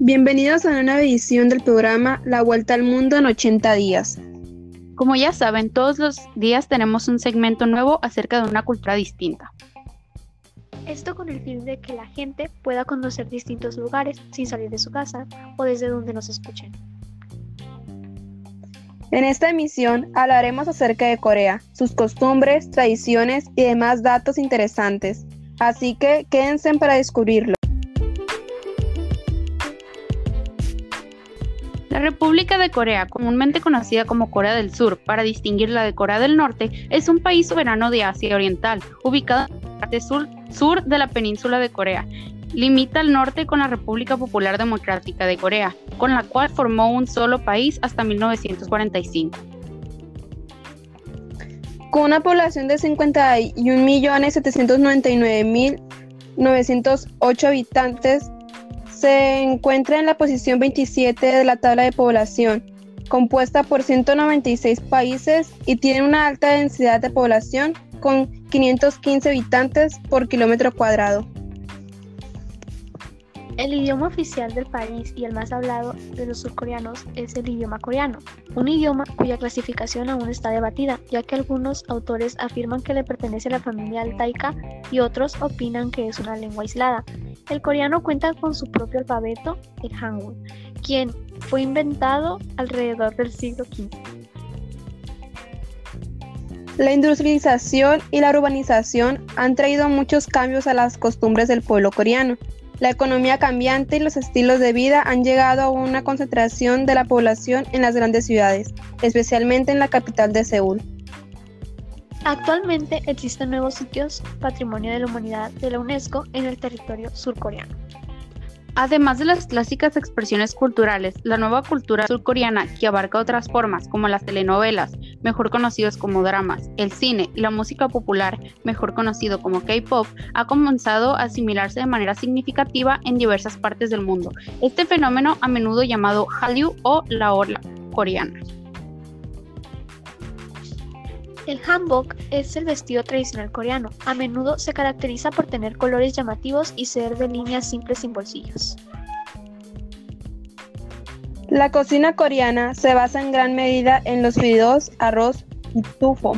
Bienvenidos a una edición del programa La Vuelta al Mundo en 80 días. Como ya saben, todos los días tenemos un segmento nuevo acerca de una cultura distinta. Esto con el fin de que la gente pueda conocer distintos lugares sin salir de su casa o desde donde nos escuchen. En esta emisión hablaremos acerca de Corea, sus costumbres, tradiciones y demás datos interesantes. Así que quédense para descubrirlo. La República de Corea, comúnmente conocida como Corea del Sur para distinguirla de Corea del Norte, es un país soberano de Asia Oriental, ubicado en la parte sur, sur de la península de Corea. Limita al norte con la República Popular Democrática de Corea, con la cual formó un solo país hasta 1945. Con una población de 51.799.908 habitantes, se encuentra en la posición 27 de la tabla de población, compuesta por 196 países y tiene una alta densidad de población con 515 habitantes por kilómetro cuadrado. El idioma oficial del país y el más hablado de los surcoreanos es el idioma coreano, un idioma cuya clasificación aún está debatida, ya que algunos autores afirman que le pertenece a la familia altaica y otros opinan que es una lengua aislada. El coreano cuenta con su propio alfabeto, el Hangul, quien fue inventado alrededor del siglo XV. La industrialización y la urbanización han traído muchos cambios a las costumbres del pueblo coreano. La economía cambiante y los estilos de vida han llegado a una concentración de la población en las grandes ciudades, especialmente en la capital de Seúl. Actualmente existen nuevos sitios Patrimonio de la Humanidad de la UNESCO en el territorio surcoreano. Además de las clásicas expresiones culturales, la nueva cultura surcoreana, que abarca otras formas como las telenovelas, mejor conocidos como dramas, el cine y la música popular, mejor conocido como K-pop, ha comenzado a asimilarse de manera significativa en diversas partes del mundo. Este fenómeno, a menudo llamado Hallyu o la ola coreana. El hanbok es el vestido tradicional coreano. A menudo se caracteriza por tener colores llamativos y ser de líneas simples sin bolsillos. La cocina coreana se basa en gran medida en los fideos, arroz y tufo,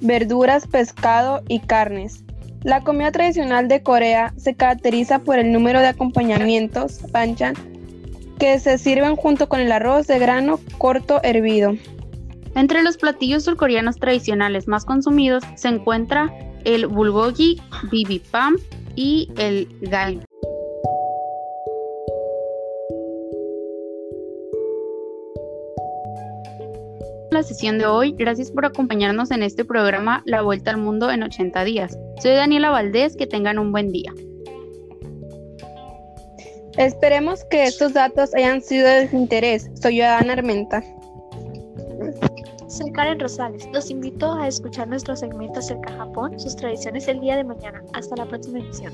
verduras, pescado y carnes. La comida tradicional de Corea se caracteriza por el número de acompañamientos, panchan, que se sirven junto con el arroz de grano corto hervido. Entre los platillos surcoreanos tradicionales más consumidos se encuentra el bulgogi, bibimbap y el galbi. La sesión de hoy, gracias por acompañarnos en este programa La Vuelta al Mundo en 80 días. Soy Daniela Valdés, que tengan un buen día. Esperemos que estos datos hayan sido de su interés. Soy Ana Armenta. Soy Karen Rosales. Los invito a escuchar nuestro segmento acerca de Japón, sus tradiciones el día de mañana. Hasta la próxima edición.